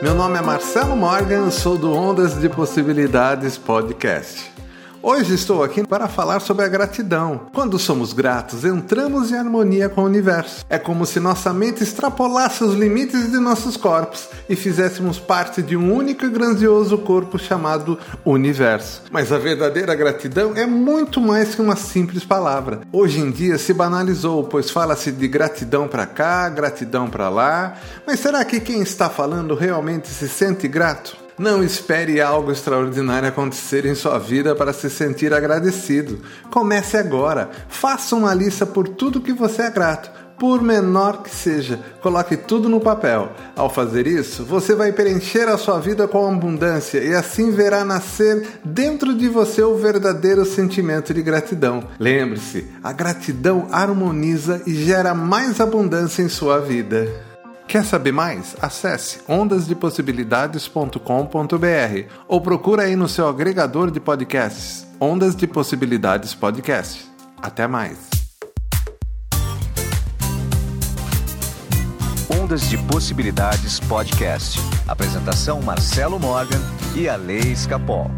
Meu nome é Marcelo Morgan, sou do Ondas de Possibilidades Podcast. Hoje estou aqui para falar sobre a gratidão. Quando somos gratos, entramos em harmonia com o universo. É como se nossa mente extrapolasse os limites de nossos corpos e fizéssemos parte de um único e grandioso corpo chamado universo. Mas a verdadeira gratidão é muito mais que uma simples palavra. Hoje em dia se banalizou, pois fala-se de gratidão para cá, gratidão para lá. Mas será que quem está falando realmente se sente grato? Não espere algo extraordinário acontecer em sua vida para se sentir agradecido. Comece agora. Faça uma lista por tudo que você é grato por menor que seja. Coloque tudo no papel. Ao fazer isso, você vai preencher a sua vida com abundância e assim verá nascer dentro de você o verdadeiro sentimento de gratidão. Lembre-se, a gratidão harmoniza e gera mais abundância em sua vida. Quer saber mais? Acesse ondasdepossibilidades.com.br ou procura aí no seu agregador de podcasts Ondas de Possibilidades Podcast. Até mais. Ondas de Possibilidades Podcast. Apresentação Marcelo Morgan e a Lei Escapol.